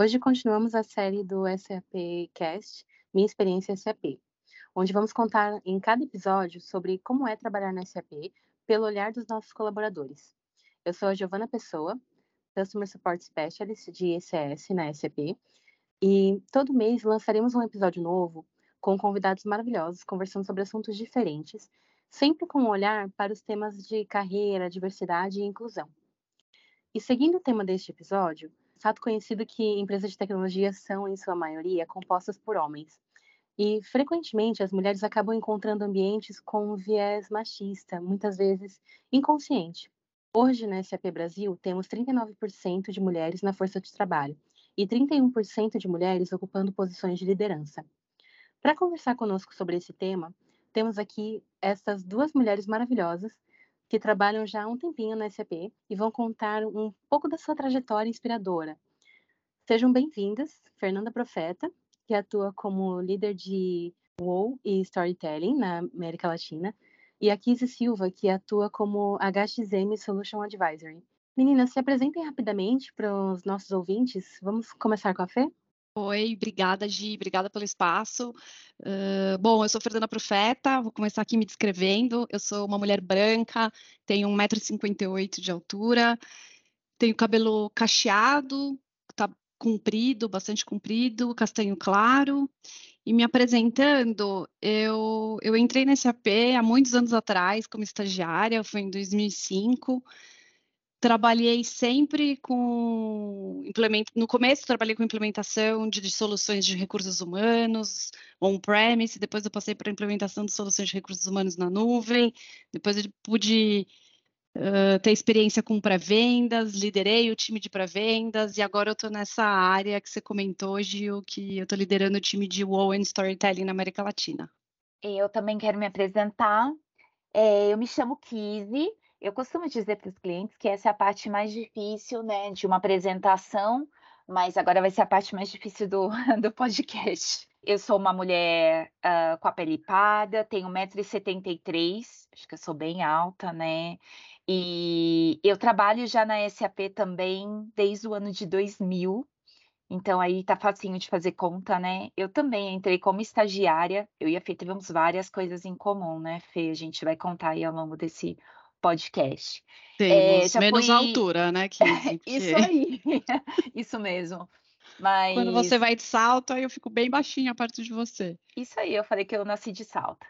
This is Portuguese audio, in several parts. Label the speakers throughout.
Speaker 1: Hoje continuamos a série do SAP Cast, Minha Experiência SAP, onde vamos contar em cada episódio sobre como é trabalhar na SAP pelo olhar dos nossos colaboradores. Eu sou a Giovana Pessoa, Customer Support Specialist de ECS na SAP, e todo mês lançaremos um episódio novo com convidados maravilhosos conversando sobre assuntos diferentes, sempre com um olhar para os temas de carreira, diversidade e inclusão. E seguindo o tema deste episódio, fato conhecido que empresas de tecnologia são, em sua maioria, compostas por homens. E, frequentemente, as mulheres acabam encontrando ambientes com um viés machista, muitas vezes inconsciente. Hoje, na SAP Brasil, temos 39% de mulheres na força de trabalho e 31% de mulheres ocupando posições de liderança. Para conversar conosco sobre esse tema, temos aqui essas duas mulheres maravilhosas que trabalham já há um tempinho na SAP e vão contar um pouco da sua trajetória inspiradora. Sejam bem-vindas, Fernanda Profeta, que atua como líder de WoW e Storytelling na América Latina, e a Kizzy Silva, que atua como HXM Solution Advisory. Meninas, se apresentem rapidamente para os nossos ouvintes. Vamos começar com a Fê?
Speaker 2: Oi, obrigada, Gi, obrigada pelo espaço. Uh, bom, eu sou Fernanda Profeta, vou começar aqui me descrevendo. Eu sou uma mulher branca, tenho 1,58m de altura, tenho cabelo cacheado, tá comprido, bastante comprido, castanho claro. E me apresentando, eu, eu entrei nesse AP há muitos anos atrás como estagiária, foi em 2005 trabalhei sempre com no começo trabalhei com implementação de, de soluções de recursos humanos on-premise, depois eu passei para implementação de soluções de recursos humanos na nuvem, depois eu pude uh, ter experiência com pré-vendas, liderei o time de pré-vendas e agora eu estou nessa área que você comentou o que eu estou liderando o time de WoW and Storytelling na América Latina.
Speaker 3: Eu também quero me apresentar. É, eu me chamo Kizzy, eu costumo dizer para os clientes que essa é a parte mais difícil, né, de uma apresentação, mas agora vai ser a parte mais difícil do, do podcast. Eu sou uma mulher uh, com a pele parda, tenho 1,73m, acho que eu sou bem alta, né? E eu trabalho já na SAP também desde o ano de 2000, então aí tá facinho de fazer conta, né? Eu também entrei como estagiária, eu e a Fê tivemos várias coisas em comum, né, Fê? A gente vai contar aí ao longo desse podcast.
Speaker 2: Temos é, menos fui... altura, né? Que,
Speaker 3: Isso aí, isso mesmo. Mas...
Speaker 2: Quando você vai de salto, aí eu fico bem baixinha a parte de você.
Speaker 3: Isso aí, eu falei que eu nasci de salto.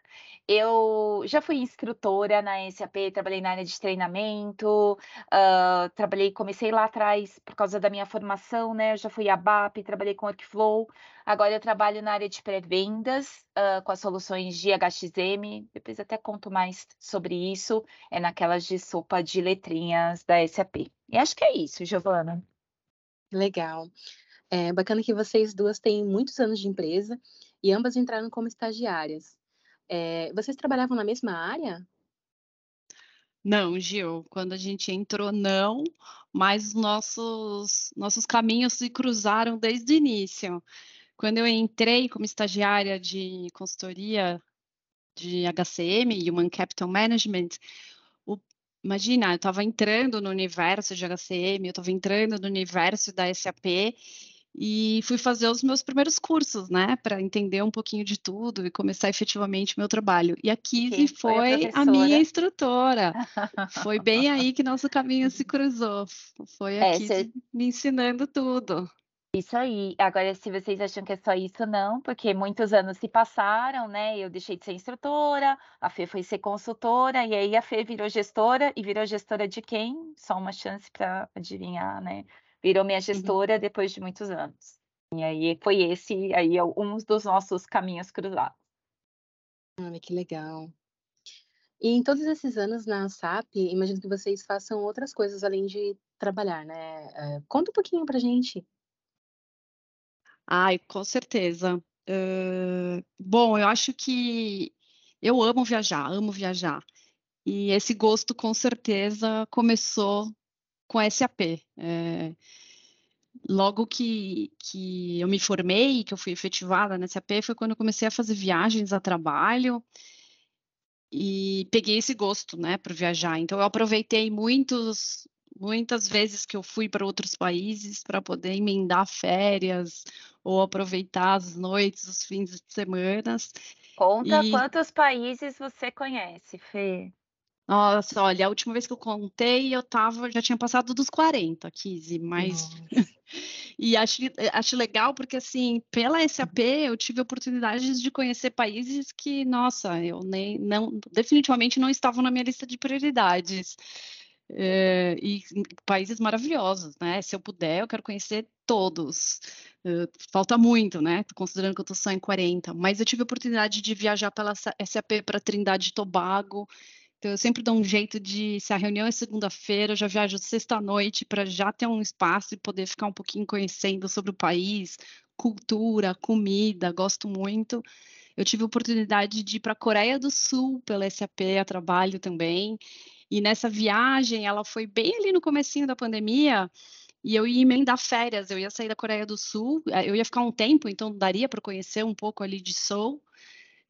Speaker 3: Eu já fui instrutora na SAP, trabalhei na área de treinamento, uh, trabalhei, comecei lá atrás por causa da minha formação, né? Eu já fui ABAP, trabalhei com Workflow. Agora eu trabalho na área de pré-vendas, uh, com as soluções de HXM. Depois até conto mais sobre isso. É naquelas de sopa de letrinhas da SAP. E acho que é isso, Giovana.
Speaker 1: Legal. É bacana que vocês duas têm muitos anos de empresa e ambas entraram como estagiárias. É, vocês trabalhavam na mesma área?
Speaker 2: Não, Gil, quando a gente entrou, não, mas nossos, nossos caminhos se cruzaram desde o início. Quando eu entrei como estagiária de consultoria de HCM, Human Capital Management, o, imagina, eu estava entrando no universo de HCM, eu estava entrando no universo da SAP, e fui fazer os meus primeiros cursos, né, para entender um pouquinho de tudo e começar efetivamente o meu trabalho. E a Kizzy foi, a, a, minha instrutora. foi bem aí que nosso caminho se cruzou. Foi a é, Kizzy cê... me ensinando tudo.
Speaker 3: Isso aí. Agora, se vocês acham que é só isso, não, porque muitos anos se passaram, né? Eu deixei de ser instrutora, a Fê foi ser consultora, e aí a Fê virou gestora, e virou gestora de quem? Só uma chance para adivinhar, né? Virou minha uhum. gestora uhum. depois de muitos anos. E aí foi esse aí é um dos nossos caminhos cruzados.
Speaker 1: Ah, que legal. E em todos esses anos na SAP, imagino que vocês façam outras coisas além de trabalhar, né? Uh, conta um pouquinho pra gente.
Speaker 2: Ai, com certeza. Uh, bom, eu acho que eu amo viajar, amo viajar. E esse gosto, com certeza, começou com a SAP. É, logo que, que eu me formei, que eu fui efetivada na SAP, foi quando eu comecei a fazer viagens a trabalho e peguei esse gosto, né, por viajar. Então, eu aproveitei muitos muitas vezes que eu fui para outros países para poder emendar férias ou aproveitar as noites, os fins de semana.
Speaker 3: Conta e... quantos países você conhece, Fê?
Speaker 2: Nossa, olha, a última vez que eu contei, eu tava, já tinha passado dos 40, 15, mas. e acho, acho legal porque, assim, pela SAP, eu tive oportunidades de conhecer países que, nossa, eu nem, não, definitivamente não estavam na minha lista de prioridades. É, e países maravilhosos, né? Se eu puder, eu quero conhecer todos. Uh, falta muito, né? Considerando que eu estou só em 40, mas eu tive a oportunidade de viajar pela SAP para Trindade e Tobago então, eu sempre dou um jeito de, se a reunião é segunda-feira, eu já viajo sexta-noite para já ter um espaço e poder ficar um pouquinho conhecendo sobre o país, cultura, comida, gosto muito. Eu tive a oportunidade de ir para a Coreia do Sul pela SAP a trabalho também. E nessa viagem, ela foi bem ali no comecinho da pandemia, e eu ia emendar férias, eu ia sair da Coreia do Sul, eh, eu ia ficar um tempo, então daria para conhecer um pouco ali de Seoul,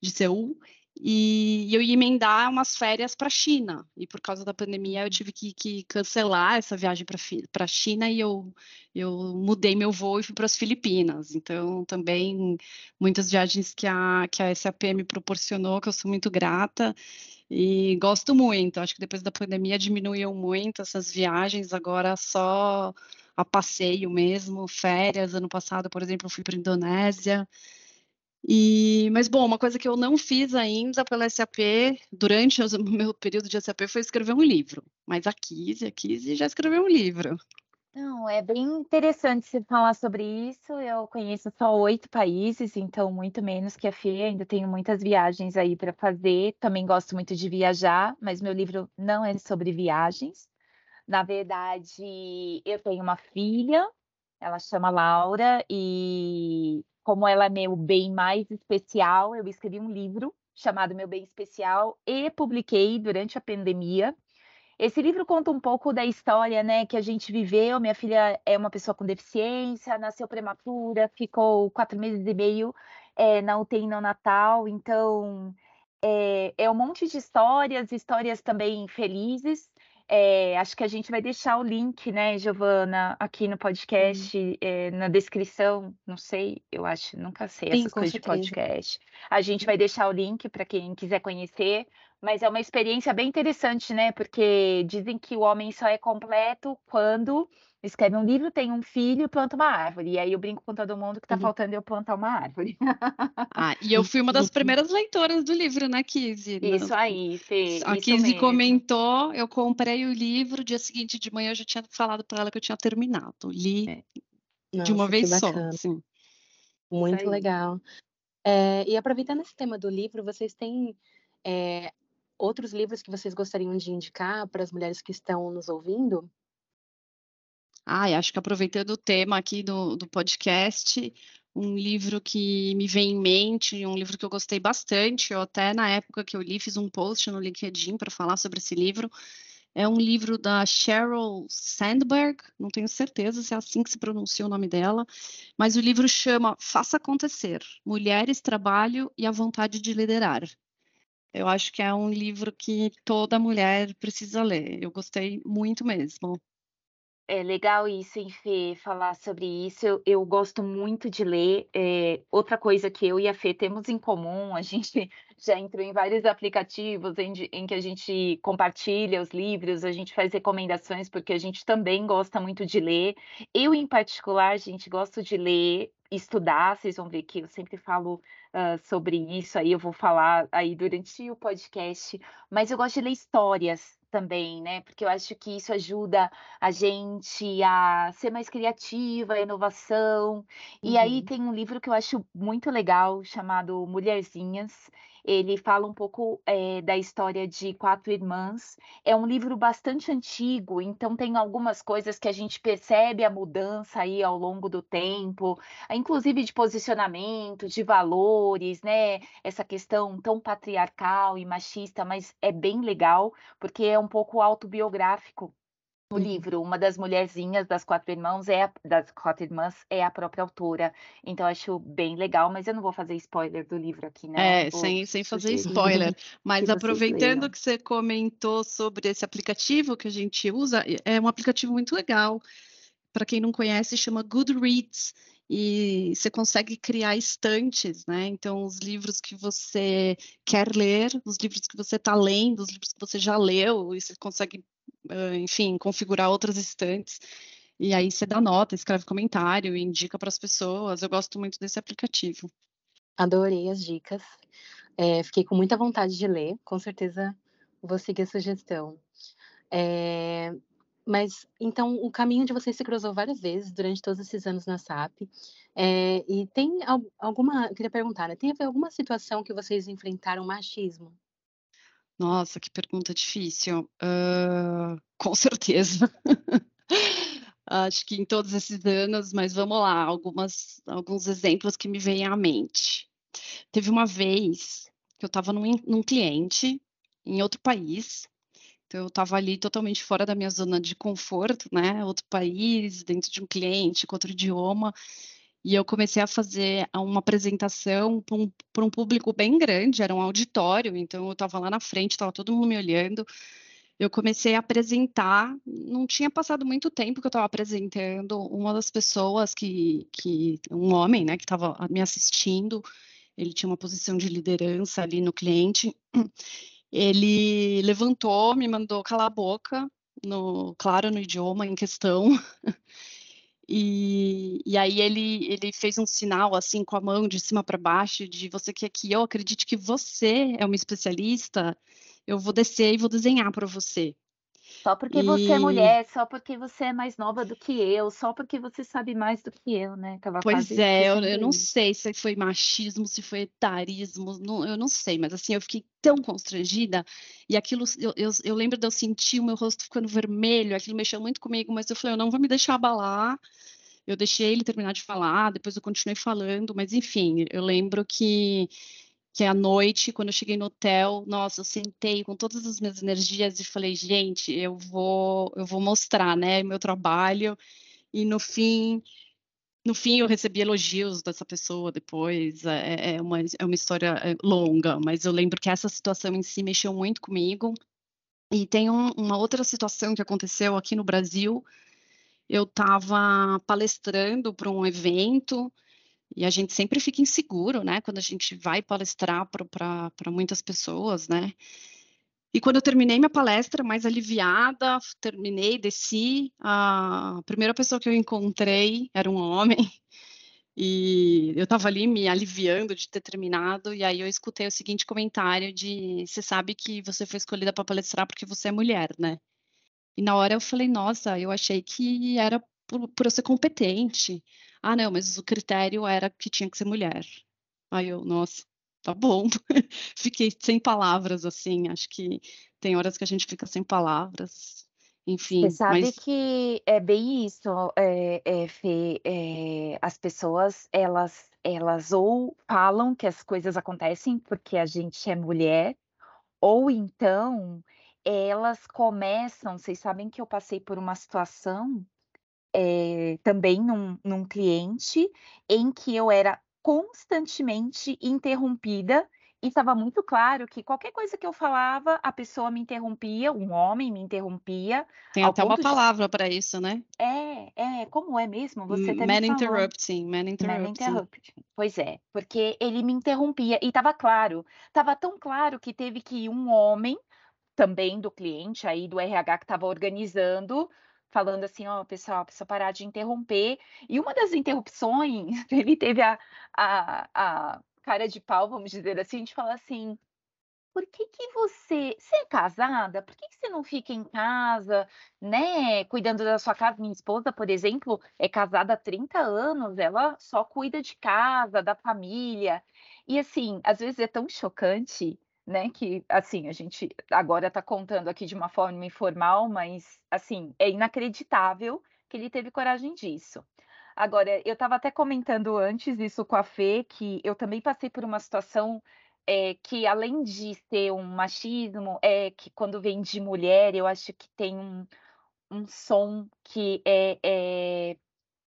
Speaker 2: de Seul, e eu ia emendar umas férias para a China. E por causa da pandemia eu tive que, que cancelar essa viagem para a China e eu, eu mudei meu voo e fui para as Filipinas. Então, também muitas viagens que a, que a SAP me proporcionou, que eu sou muito grata. E gosto muito. Acho que depois da pandemia diminuiu muito essas viagens, agora só a passeio mesmo, férias. Ano passado, por exemplo, eu fui para a Indonésia. E, mas bom, uma coisa que eu não fiz ainda pela SAP durante o meu período de SAP foi escrever um livro. Mas a Kise, a Kise já escreveu um livro.
Speaker 3: Não, é bem interessante você falar sobre isso. Eu conheço só oito países, então muito menos que a Fê. Ainda tenho muitas viagens aí para fazer. Também gosto muito de viajar, mas meu livro não é sobre viagens. Na verdade, eu tenho uma filha, ela chama Laura, e como ela é meu bem mais especial, eu escrevi um livro chamado Meu Bem Especial e publiquei durante a pandemia. Esse livro conta um pouco da história, né, que a gente viveu. Minha filha é uma pessoa com deficiência, nasceu prematura, ficou quatro meses e meio é, na UTI no Natal. Então, é, é um monte de histórias, histórias também felizes. É, acho que a gente vai deixar o link, né, Giovana, aqui no podcast, é, na descrição. Não sei, eu acho, nunca sei Sim, essas coisas certeza. de podcast. A gente vai deixar o link para quem quiser conhecer, mas é uma experiência bem interessante, né? Porque dizem que o homem só é completo quando escreve um livro, tem um filho e planta uma árvore. E aí eu brinco com todo mundo que tá uhum. faltando eu plantar uma árvore.
Speaker 2: Ah, e eu fui uma das primeiras leitoras do livro, né, Kizzy?
Speaker 3: Isso aí, Fê.
Speaker 2: A Kizzy comentou, eu comprei o livro, dia seguinte de manhã eu já tinha falado para ela que eu tinha terminado. Li é. Nossa, de uma vez só. Sim.
Speaker 1: Muito legal. É, e aproveitando esse tema do livro, vocês têm é, outros livros que vocês gostariam de indicar para as mulheres que estão nos ouvindo?
Speaker 2: Ah, acho que aproveitando o tema aqui do, do podcast, um livro que me vem em mente, um livro que eu gostei bastante, eu até na época que eu li fiz um post no LinkedIn para falar sobre esse livro, é um livro da Sheryl Sandberg, não tenho certeza se é assim que se pronuncia o nome dela, mas o livro chama Faça Acontecer: Mulheres, Trabalho e a Vontade de Liderar. Eu acho que é um livro que toda mulher precisa ler. Eu gostei muito mesmo.
Speaker 3: É legal isso, hein, Fê, falar sobre isso. Eu, eu gosto muito de ler. É, outra coisa que eu e a Fê temos em comum, a gente já entrou em vários aplicativos em, em que a gente compartilha os livros, a gente faz recomendações, porque a gente também gosta muito de ler. Eu, em particular, gente, gosto de ler, estudar. Vocês vão ver que eu sempre falo uh, sobre isso, aí eu vou falar aí durante o podcast. Mas eu gosto de ler histórias também, né? Porque eu acho que isso ajuda a gente a ser mais criativa, inovação. E aí uhum. tem um livro que eu acho muito legal chamado Mulherzinhas. Ele fala um pouco é, da história de quatro irmãs. É um livro bastante antigo, então tem algumas coisas que a gente percebe a mudança aí ao longo do tempo, inclusive de posicionamento, de valores, né? Essa questão tão patriarcal e machista, mas é bem legal, porque é um pouco autobiográfico no livro, uma das mulherzinhas das quatro irmãos é a, das quatro irmãs é a própria autora. Então acho bem legal, mas eu não vou fazer spoiler do livro aqui, né?
Speaker 2: É, sem, sem fazer spoiler. Mas que aproveitando que você comentou sobre esse aplicativo que a gente usa, é um aplicativo muito legal. Para quem não conhece, chama Goodreads e você consegue criar estantes, né? Então, os livros que você quer ler, os livros que você está lendo, os livros que você já leu, e você consegue enfim, configurar outras estantes. E aí você dá nota, escreve comentário, indica para as pessoas. Eu gosto muito desse aplicativo.
Speaker 1: Adorei as dicas. É, fiquei com muita vontade de ler. Com certeza vou seguir a sugestão. É, mas então o caminho de vocês se cruzou várias vezes durante todos esses anos na SAP. É, e tem alguma, eu queria perguntar, né, tem alguma situação que vocês enfrentaram machismo?
Speaker 2: Nossa, que pergunta difícil. Uh, com certeza. Acho que em todos esses anos, mas vamos lá, algumas, alguns exemplos que me vêm à mente. Teve uma vez que eu estava num, num cliente em outro país, então eu estava ali totalmente fora da minha zona de conforto, né? Outro país, dentro de um cliente, com outro idioma, e eu comecei a fazer uma apresentação para um, um, público bem grande, era um auditório, então eu estava lá na frente, estava todo mundo me olhando. Eu comecei a apresentar, não tinha passado muito tempo que eu estava apresentando, uma das pessoas que, que um homem, né, que estava me assistindo, ele tinha uma posição de liderança ali no cliente, ele levantou, me mandou calar a boca, no, claro, no idioma em questão, E, e aí ele, ele fez um sinal assim com a mão de cima para baixo de você quer que eu acredite que você é uma especialista, eu vou descer e vou desenhar para você.
Speaker 3: Só porque e... você é mulher, só porque você é mais nova do que eu, só porque você sabe mais do que eu, né?
Speaker 2: Tava pois é, eu, eu, não sei se foi machismo, se foi etarismo, não, eu não sei, mas assim, eu fiquei tão constrangida e aquilo, eu, eu, eu, lembro de eu sentir o meu rosto ficando vermelho, aquilo mexeu muito comigo, mas eu falei, eu não vou me deixar abalar. Eu deixei ele terminar de falar, depois eu continuei falando, mas enfim, eu lembro que que à noite, quando eu cheguei no hotel, nossa, eu sentei com todas as minhas energias e falei, gente, eu vou, eu vou mostrar, né, meu trabalho. E no fim, no fim eu recebi elogios dessa pessoa depois. É, é uma, é uma história é, longa, mas eu lembro que essa situação em si mexeu muito comigo. E tem um, uma outra situação que aconteceu aqui no Brasil. Eu estava palestrando para um evento e a gente sempre fica inseguro, né? Quando a gente vai palestrar para muitas pessoas, né? E quando eu terminei minha palestra, mais aliviada, terminei, desci, a primeira pessoa que eu encontrei era um homem, e eu estava ali me aliviando de ter terminado, e aí eu escutei o seguinte comentário de, você sabe que você foi escolhida para palestrar porque você é mulher, né? E na hora eu falei, nossa, eu achei que era por, por eu ser competente. Ah, não, mas o critério era que tinha que ser mulher. Aí eu, nossa, tá bom. Fiquei sem palavras, assim. Acho que tem horas que a gente fica sem palavras. Enfim,
Speaker 3: Você sabe mas... que é bem isso, é, é, Fê, é, as pessoas, elas, elas ou falam que as coisas acontecem porque a gente é mulher, ou então elas começam, vocês sabem que eu passei por uma situação eh, também num num cliente, em que eu era constantemente interrompida, e estava muito claro que qualquer coisa que eu falava, a pessoa me interrompia, um homem me interrompia,
Speaker 2: Tem até uma de palavra para isso, né?
Speaker 3: É, é, como é mesmo? Você
Speaker 2: Man interrupting, man interrupting. Man
Speaker 3: interrupting. Pois é, porque ele me interrompia e estava claro, estava tão claro que teve que ir um homem, também do cliente aí do RH que estava organizando, falando assim: "Ó, pessoal, precisa parar de interromper". E uma das interrupções, ele teve a a a cara de pau, vamos dizer assim, de falar assim: "Por que que você você é casada? Por que que você não fica em casa, né, cuidando da sua casa?". Minha esposa, por exemplo, é casada há 30 anos, ela só cuida de casa, da família. E assim, às vezes é tão chocante né, que assim, a gente agora está contando aqui de uma forma informal, mas assim, é inacreditável que ele teve coragem disso. Agora, eu estava até comentando antes isso com a Fê, que eu também passei por uma situação é, que além de ser um machismo, é que quando vem de mulher, eu acho que tem um, um som que é, é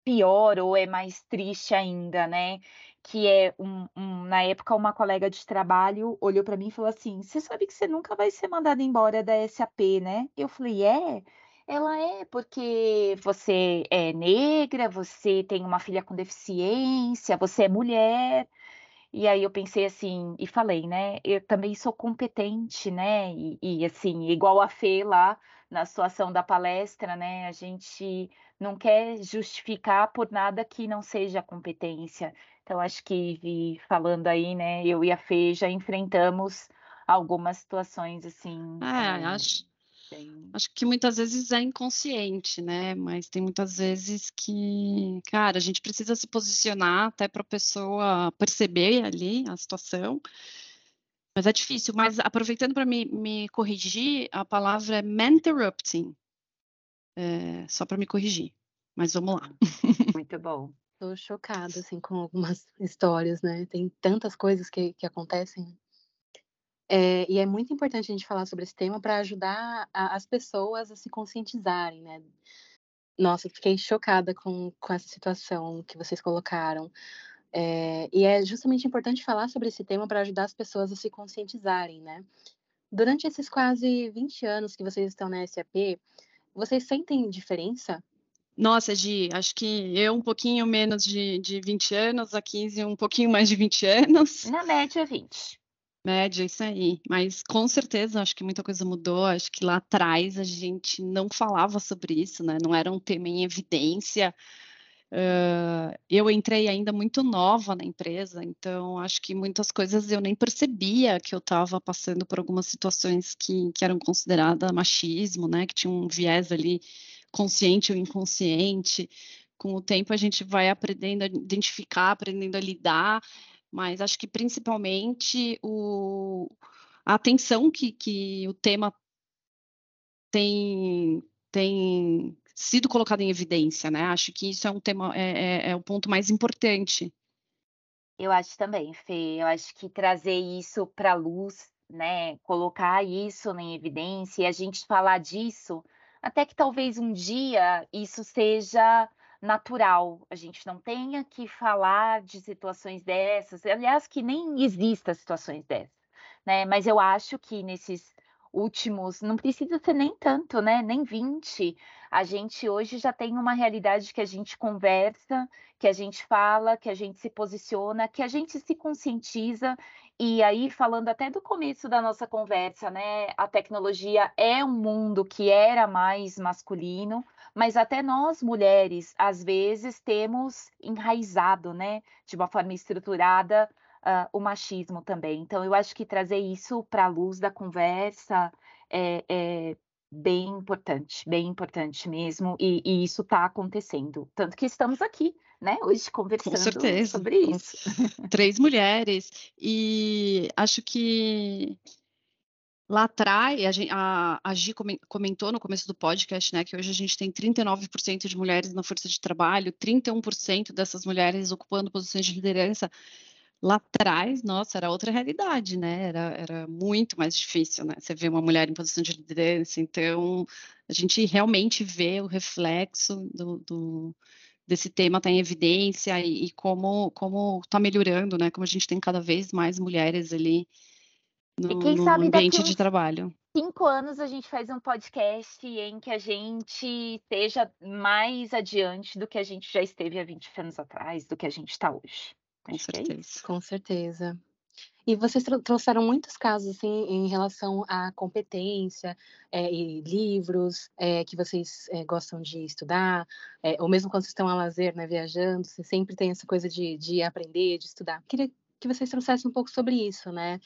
Speaker 3: pior ou é mais triste ainda, né? Que é um, um, na época uma colega de trabalho olhou para mim e falou assim: "Você sabe que você nunca vai ser mandada embora da SAP, né?" Eu falei: "É?" Ela é porque você é negra, você tem uma filha com deficiência, você é mulher. E aí eu pensei assim, e falei, né? Eu também sou competente, né? E, e assim, igual a Fê lá na situação da palestra, né? A gente não quer justificar por nada que não seja competência. Então, acho que falando aí, né? Eu e a Fê já enfrentamos algumas situações assim.
Speaker 2: É, acho, Acho que muitas vezes é inconsciente, né? Mas tem muitas vezes que, cara, a gente precisa se posicionar até para a pessoa perceber ali a situação. Mas é difícil. Mas aproveitando para me, me, corrigir, a palavra é menterrupting. É, só para me corrigir. Mas vamos lá.
Speaker 3: Muito bom.
Speaker 1: Estou chocada assim com algumas histórias, né? Tem tantas coisas que, que acontecem. É, e é muito importante a gente falar sobre esse tema para ajudar a, as pessoas a se conscientizarem, né? Nossa, fiquei chocada com, com essa situação que vocês colocaram. É, e é justamente importante falar sobre esse tema para ajudar as pessoas a se conscientizarem, né? Durante esses quase 20 anos que vocês estão na SAP, vocês sentem diferença?
Speaker 2: Nossa, Gi, acho que eu um pouquinho menos de, de 20 anos, a 15 um pouquinho mais de 20 anos.
Speaker 3: Na média, 20
Speaker 2: média, isso aí. Mas com certeza, acho que muita coisa mudou. Acho que lá atrás a gente não falava sobre isso, né? Não era um tema em evidência. Eu entrei ainda muito nova na empresa, então acho que muitas coisas eu nem percebia que eu estava passando por algumas situações que, que eram consideradas machismo, né? Que tinha um viés ali consciente ou inconsciente. Com o tempo a gente vai aprendendo a identificar, aprendendo a lidar mas acho que principalmente o, a atenção que, que o tema tem, tem sido colocado em evidência, né? Acho que isso é um tema, é, é, é o ponto mais importante.
Speaker 3: Eu acho também, Fê. Eu acho que trazer isso para a luz, né? Colocar isso em evidência e a gente falar disso, até que talvez um dia isso seja natural, a gente não tenha que falar de situações dessas, aliás, que nem exista situações dessas, né? Mas eu acho que nesses últimos, não precisa ser nem tanto, né? Nem 20. A gente hoje já tem uma realidade que a gente conversa, que a gente fala, que a gente se posiciona, que a gente se conscientiza. E aí, falando até do começo da nossa conversa, né? A tecnologia é um mundo que era mais masculino, mas até nós mulheres, às vezes, temos enraizado, né, de uma forma estruturada, uh, o machismo também. Então, eu acho que trazer isso para a luz da conversa é, é, bem importante, bem importante mesmo, e, e isso está acontecendo. Tanto que estamos aqui, né, hoje conversando sobre isso.
Speaker 2: Três mulheres, e acho que Lá atrás, a, a, Gi comentou no começo do podcast, né, que hoje a gente tem 39% de mulheres na força de trabalho, 31% dessas mulheres ocupando posições de liderança. Lá atrás, nossa, era outra realidade, né? Era, era muito mais difícil, né? Você vê uma mulher em posição de liderança, então a gente realmente vê o reflexo do, do desse tema está em evidência e, e como como está melhorando, né? Como a gente tem cada vez mais mulheres ali no, e quem no sabe ambiente de trabalho.
Speaker 3: Cinco anos a gente faz um podcast em que a gente esteja mais adiante do que a gente já esteve há 20 anos atrás, do que a gente está hoje.
Speaker 2: Com Acho é certeza.
Speaker 1: É Com certeza. E vocês trouxeram muitos casos assim em relação à competência é, e livros é, que vocês é, gostam de estudar, ou mesmo quando vocês estão a lazer, né, viajando, você sempre tem essa coisa de, de aprender, de estudar. Queria que vocês trouxessem um pouco sobre isso, né?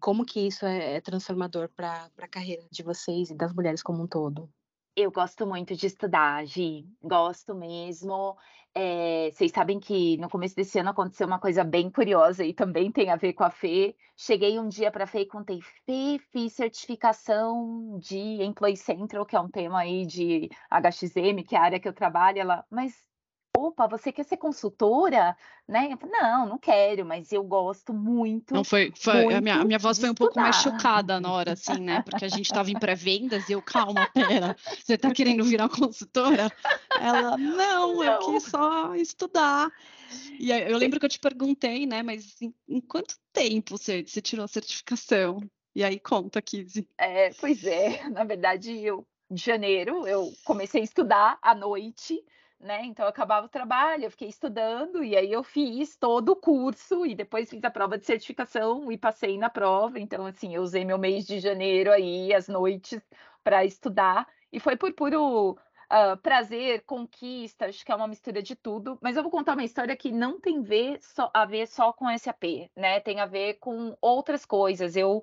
Speaker 1: Como que isso é, é transformador para a carreira de vocês e das mulheres como um todo?
Speaker 3: Eu gosto muito de estudar, Gi, gosto mesmo. É, vocês sabem que no começo desse ano aconteceu uma coisa bem curiosa e também tem a ver com a Fê. Cheguei um dia para a Fê e contei, Fê, fiz certificação de Employee Central, que é um tema aí de HXM, que é a área que eu trabalho. Ela, mas opa, você quer ser consultora? Né? Falei, não, não quero, mas eu gosto muito.
Speaker 2: Não foi, foi muito a, minha, a minha voz foi um pouco mais chocada na hora, assim, né? Porque a gente estava em pré-vendas e eu, calma, pera, você está querendo virar consultora? Ela, não, não, eu quis só estudar. E aí, eu lembro que eu te perguntei, né? Mas em, em quanto tempo você, você tirou a certificação? E aí conta, Kizzy.
Speaker 3: É, pois é, na verdade, eu de janeiro eu comecei a estudar à noite, né? Então eu acabava o trabalho, eu fiquei estudando e aí eu fiz todo o curso e depois fiz a prova de certificação e passei na prova. Então assim, eu usei meu mês de janeiro aí as noites para estudar e foi por puro uh, prazer, conquista, acho que é uma mistura de tudo. Mas eu vou contar uma história que não tem ver só, a ver só com SAP, né? Tem a ver com outras coisas. Eu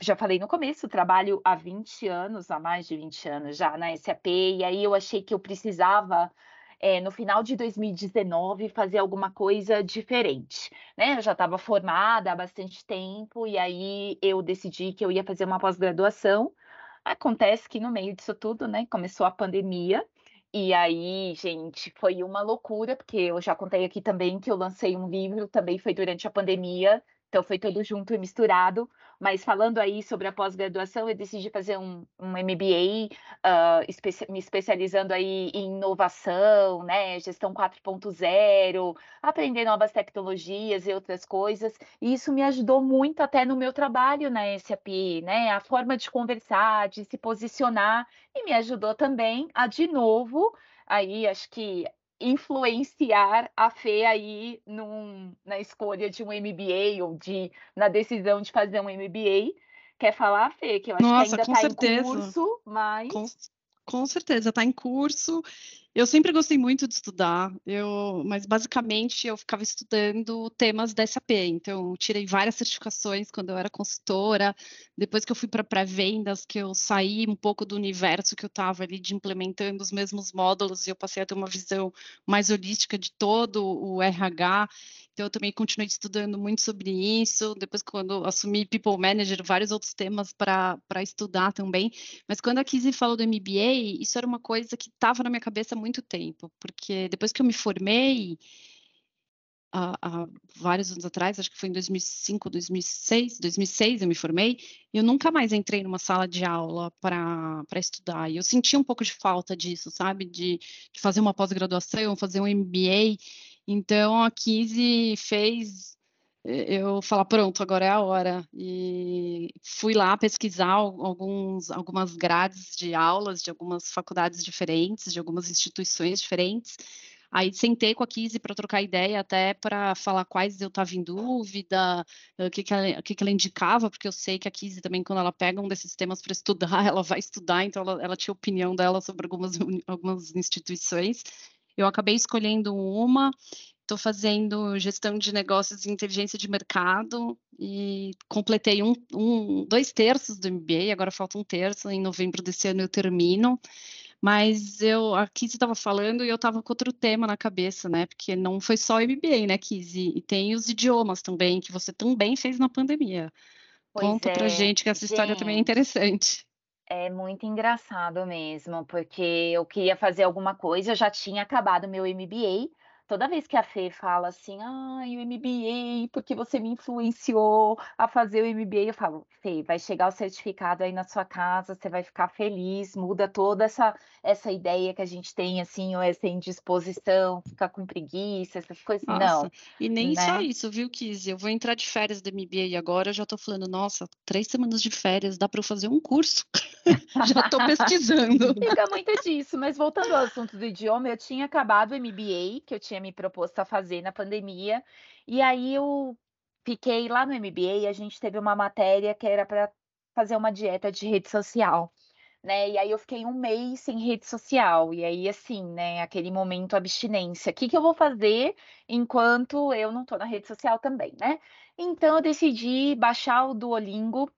Speaker 3: já falei no começo, trabalho há 20 anos, há mais de 20 anos já na SAP, e aí eu achei que eu precisava, é, no final de 2019, fazer alguma coisa diferente, né? Eu já estava formada há bastante tempo, e aí eu decidi que eu ia fazer uma pós-graduação. Acontece que no meio disso tudo, né, começou a pandemia, e aí, gente, foi uma loucura, porque eu já contei aqui também que eu lancei um livro, também foi durante a pandemia, então foi tudo junto e misturado. Mas falando aí sobre a pós-graduação, eu decidi fazer um, um MBA, uh, especi me especializando aí em inovação, né, gestão 4.0, aprender novas tecnologias e outras coisas. E isso me ajudou muito até no meu trabalho na SAP, né, a forma de conversar, de se posicionar, e me ajudou também a, de novo, aí acho que influenciar a Fê aí num, na escolha de um MBA ou de na decisão de fazer um MBA. Quer falar, Fê? Que eu acho Nossa, que ainda está em curso, mas.
Speaker 2: Com, com certeza, está em curso. Eu sempre gostei muito de estudar, eu, mas basicamente eu ficava estudando temas da SAP. Então, tirei várias certificações quando eu era consultora. Depois que eu fui para pré-vendas, que eu saí um pouco do universo que eu estava ali de implementando os mesmos módulos e eu passei a ter uma visão mais holística de todo o RH. Então, eu também continuei estudando muito sobre isso. Depois, quando assumi People Manager, vários outros temas para estudar também. Mas quando a Kizzy falou do MBA, isso era uma coisa que estava na minha cabeça muito tempo, porque depois que eu me formei, há, há, vários anos atrás, acho que foi em 2005, 2006, 2006 eu me formei, eu nunca mais entrei numa sala de aula para estudar. E eu senti um pouco de falta disso, sabe? De, de fazer uma pós-graduação, fazer um MBA. Então, a Kizzy fez eu falar, pronto, agora é a hora. E fui lá pesquisar alguns, algumas grades de aulas de algumas faculdades diferentes, de algumas instituições diferentes. Aí sentei com a Kizzy para trocar ideia, até para falar quais eu estava em dúvida, o que, que, ela, o que, que ela indicava, porque eu sei que a Kizzy também, quando ela pega um desses temas para estudar, ela vai estudar, então ela, ela tinha opinião dela sobre algumas, algumas instituições. Eu acabei escolhendo uma, estou fazendo gestão de negócios e inteligência de mercado e completei um, um, dois terços do MBA, agora falta um terço, em novembro desse ano eu termino. Mas eu aqui você estava falando e eu estava com outro tema na cabeça, né? Porque não foi só o MBA, né, Kizzy? E tem os idiomas também, que você também fez na pandemia. Pois Conta é, pra gente que essa gente. história também é interessante.
Speaker 3: É muito engraçado mesmo, porque eu queria fazer alguma coisa, eu já tinha acabado meu MBA. Toda vez que a Fê fala assim, ai, o MBA, porque você me influenciou a fazer o MBA, eu falo, Fê, vai chegar o certificado aí na sua casa, você vai ficar feliz, muda toda essa, essa ideia que a gente tem, assim, ou essa indisposição, ficar com preguiça, essas coisas. Nossa, Não.
Speaker 2: E nem né? só isso, viu, Kizzy? Eu vou entrar de férias do MBA agora, eu já tô falando, nossa, três semanas de férias, dá para eu fazer um curso. Já estou pesquisando.
Speaker 3: Fica muito disso, mas voltando ao assunto do idioma, eu tinha acabado o MBA, que eu tinha me proposto a fazer na pandemia, e aí eu fiquei lá no MBA a gente teve uma matéria que era para fazer uma dieta de rede social. Né? E aí eu fiquei um mês sem rede social. E aí, assim, né, aquele momento abstinência. O que, que eu vou fazer enquanto eu não estou na rede social também, né? Então eu decidi baixar o Duolingo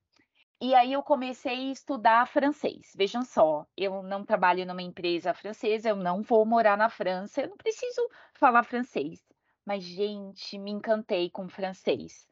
Speaker 3: e aí eu comecei a estudar francês. Vejam só, eu não trabalho numa empresa francesa, eu não vou morar na França, eu não preciso falar francês. Mas, gente, me encantei com francês.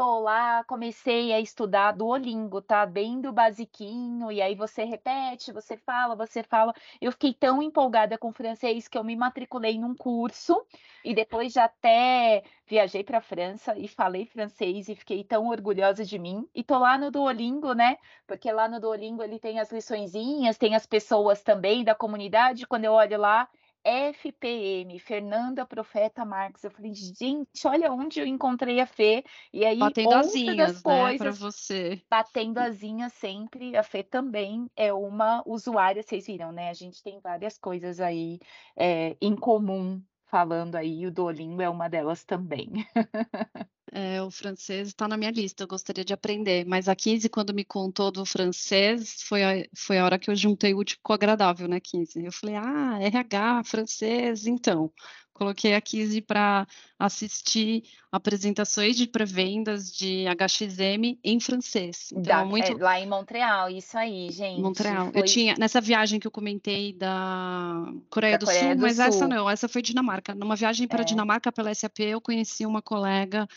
Speaker 3: Tô lá, comecei a estudar Duolingo, tá? Bem do basiquinho, e aí você repete, você fala, você fala. Eu fiquei tão empolgada com francês que eu me matriculei num curso e depois já até viajei para a França e falei francês e fiquei tão orgulhosa de mim. E tô lá no Duolingo, né? Porque lá no Duolingo ele tem as liçõezinhas, tem as pessoas também da comunidade. Quando eu olho lá, FPM, Fernanda Profeta Marques. Eu falei, gente, olha onde eu encontrei a Fê. E aí,
Speaker 2: batendo asinhas, né, para você.
Speaker 3: Batendo asinhas sempre. A Fê também é uma usuária, vocês viram, né? A gente tem várias coisas aí é, em comum falando aí, o Duolingo é uma delas também.
Speaker 2: É, o francês está na minha lista, eu gostaria de aprender. Mas a 15, quando me contou do francês, foi a, foi a hora que eu juntei o útil com o agradável, né, 15? Eu falei, ah, RH, francês, então. Coloquei a 15 para assistir apresentações de pré-vendas de HXM em francês.
Speaker 3: Então, da, muito... É, lá em Montreal, isso aí, gente.
Speaker 2: Montreal. Foi... Eu tinha, nessa viagem que eu comentei da Coreia, da do, Coreia Sul, do mas Sul. essa não, essa foi Dinamarca. Numa viagem para é. Dinamarca pela SAP, eu conheci uma colega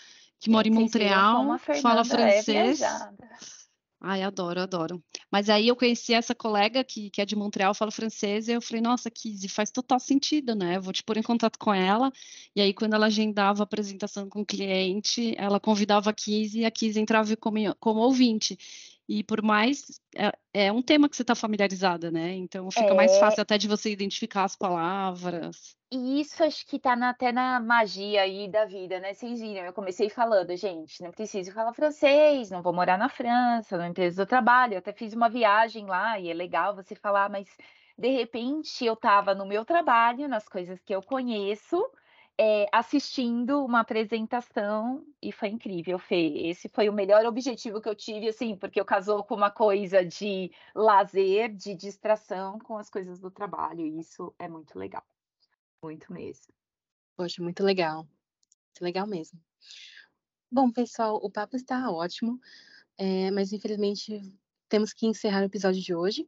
Speaker 2: que mora em Montreal, fala é francês. É Ai, adoro, adoro. Mas aí eu conheci essa colega que, que é de Montreal, fala francês, e eu falei, nossa, Kizzy, faz total sentido, né? Eu vou te pôr em contato com ela. E aí, quando ela agendava a apresentação com o cliente, ela convidava a Kizzy e a Kizzy entrava como, como ouvinte. E por mais. É, é um tema que você está familiarizada, né? Então fica é... mais fácil até de você identificar as palavras.
Speaker 3: E isso acho que tá na, até na magia aí da vida, né? Vocês viram, eu comecei falando, gente, não preciso falar francês, não vou morar na França, na empresa do trabalho. Eu até fiz uma viagem lá e é legal você falar, mas de repente eu estava no meu trabalho, nas coisas que eu conheço, é, assistindo uma apresentação e foi incrível, Fê. Esse foi o melhor objetivo que eu tive, assim, porque eu casou com uma coisa de lazer, de distração com as coisas do trabalho, e isso é muito legal. Muito mesmo.
Speaker 1: Poxa, muito legal. Muito legal mesmo. Bom, pessoal, o papo está ótimo, é, mas infelizmente temos que encerrar o episódio de hoje.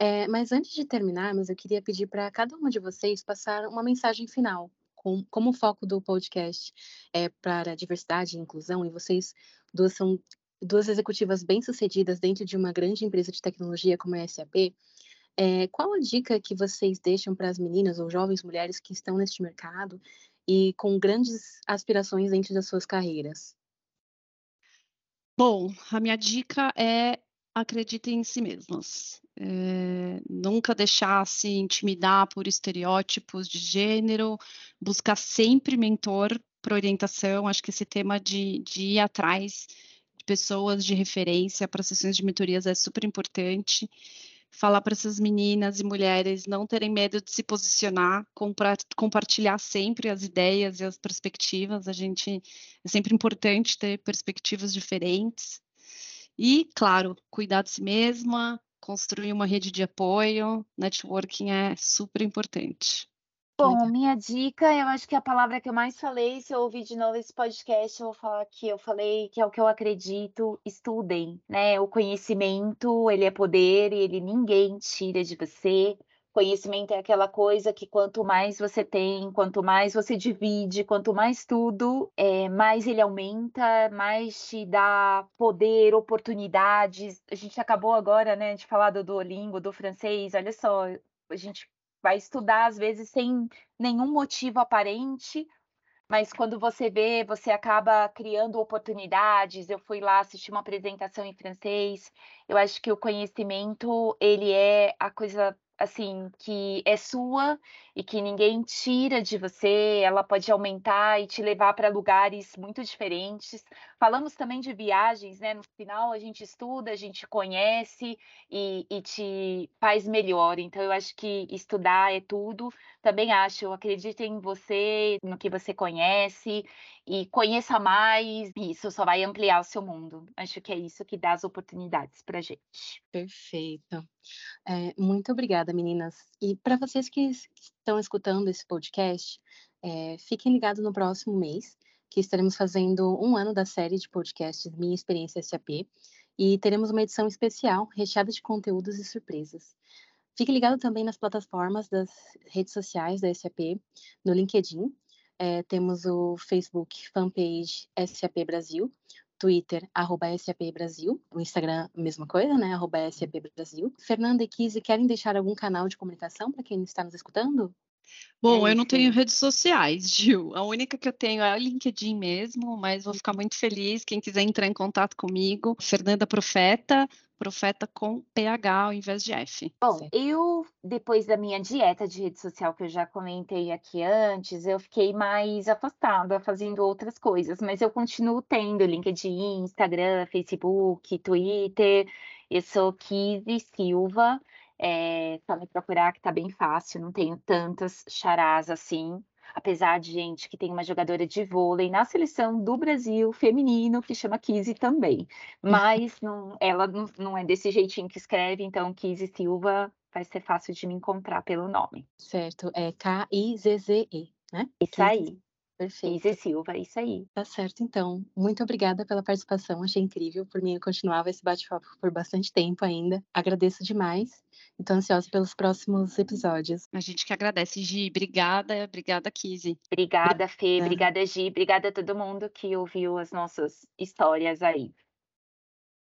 Speaker 1: É, mas antes de terminarmos, eu queria pedir para cada uma de vocês passar uma mensagem final com, como o foco do podcast é para diversidade e inclusão, e vocês duas são duas executivas bem-sucedidas dentro de uma grande empresa de tecnologia como a SAP, é, qual a dica que vocês deixam para as meninas ou jovens mulheres que estão neste mercado e com grandes aspirações dentro das suas carreiras?
Speaker 2: Bom, a minha dica é acreditem em si mesmas. É, nunca deixar se intimidar por estereótipos de gênero, buscar sempre mentor para orientação. Acho que esse tema de, de ir atrás de pessoas de referência para sessões de mentorias é super importante. Falar para essas meninas e mulheres não terem medo de se posicionar, compartilhar sempre as ideias e as perspectivas. A gente é sempre importante ter perspectivas diferentes. E, claro, cuidar de si mesma, construir uma rede de apoio, networking é super importante.
Speaker 3: Bom, minha dica, eu acho que a palavra que eu mais falei, se eu ouvir de novo esse podcast, eu vou falar que eu falei que é o que eu acredito, estudem, né? O conhecimento, ele é poder e ele ninguém tira de você. Conhecimento é aquela coisa que quanto mais você tem, quanto mais você divide, quanto mais tudo, é, mais ele aumenta, mais te dá poder, oportunidades. A gente acabou agora, né, de falar do Duolingo, do francês. Olha só, a gente vai estudar às vezes sem nenhum motivo aparente, mas quando você vê, você acaba criando oportunidades. Eu fui lá assistir uma apresentação em francês. Eu acho que o conhecimento, ele é a coisa assim, que é sua e que ninguém tira de você, ela pode aumentar e te levar para lugares muito diferentes. Falamos também de viagens, né? No final a gente estuda, a gente conhece e, e te faz melhor. Então eu acho que estudar é tudo. Também acho, eu acredito em você, no que você conhece e conheça mais. Isso só vai ampliar o seu mundo. Acho que é isso que dá as oportunidades para gente.
Speaker 1: Perfeito. É, muito obrigada, meninas. E para vocês que estão escutando esse podcast, é, fiquem ligados no próximo mês, que estaremos fazendo um ano da série de podcasts Minha Experiência SAP, e teremos uma edição especial recheada de conteúdos e surpresas. Fique ligado também nas plataformas das redes sociais da SAP, no LinkedIn, é, temos o Facebook fanpage SAP Brasil, Twitter, arroba SAP Brasil. O Instagram, mesma coisa, né? Arroba SAP Brasil. Fernanda e Kizzy, querem deixar algum canal de comunicação para quem está nos escutando?
Speaker 2: Bom, é eu não tenho redes sociais, Gil. A única que eu tenho é o LinkedIn mesmo, mas vou ficar muito feliz. Quem quiser entrar em contato comigo, Fernanda Profeta, Profeta com PH ao invés de F.
Speaker 3: Bom, eu, depois da minha dieta de rede social que eu já comentei aqui antes, eu fiquei mais afastada, fazendo outras coisas, mas eu continuo tendo LinkedIn, Instagram, Facebook, Twitter. Eu sou Kizzy Silva. É, só me procurar que tá bem fácil, não tenho tantas charás assim. Apesar de gente que tem uma jogadora de vôlei na seleção do Brasil feminino que chama Kizzy também. Mas não, ela não, não é desse jeitinho que escreve, então Kizzy Silva vai ser fácil de me encontrar pelo nome.
Speaker 1: Certo, é K-I-Z-Z-E, né?
Speaker 3: Isso aí. Perfeito. Kizzy Silva, isso aí.
Speaker 1: Tá certo, então. Muito obrigada pela participação, achei incrível. Por mim, eu continuava esse bate-papo por bastante tempo ainda. Agradeço demais. Estou ansiosa pelos próximos episódios.
Speaker 2: A gente que agradece, Gi. Obrigada, obrigada, Kizzy.
Speaker 3: Obrigada, Fê. Obrigada, Gi. Obrigada a todo mundo que ouviu as nossas histórias aí.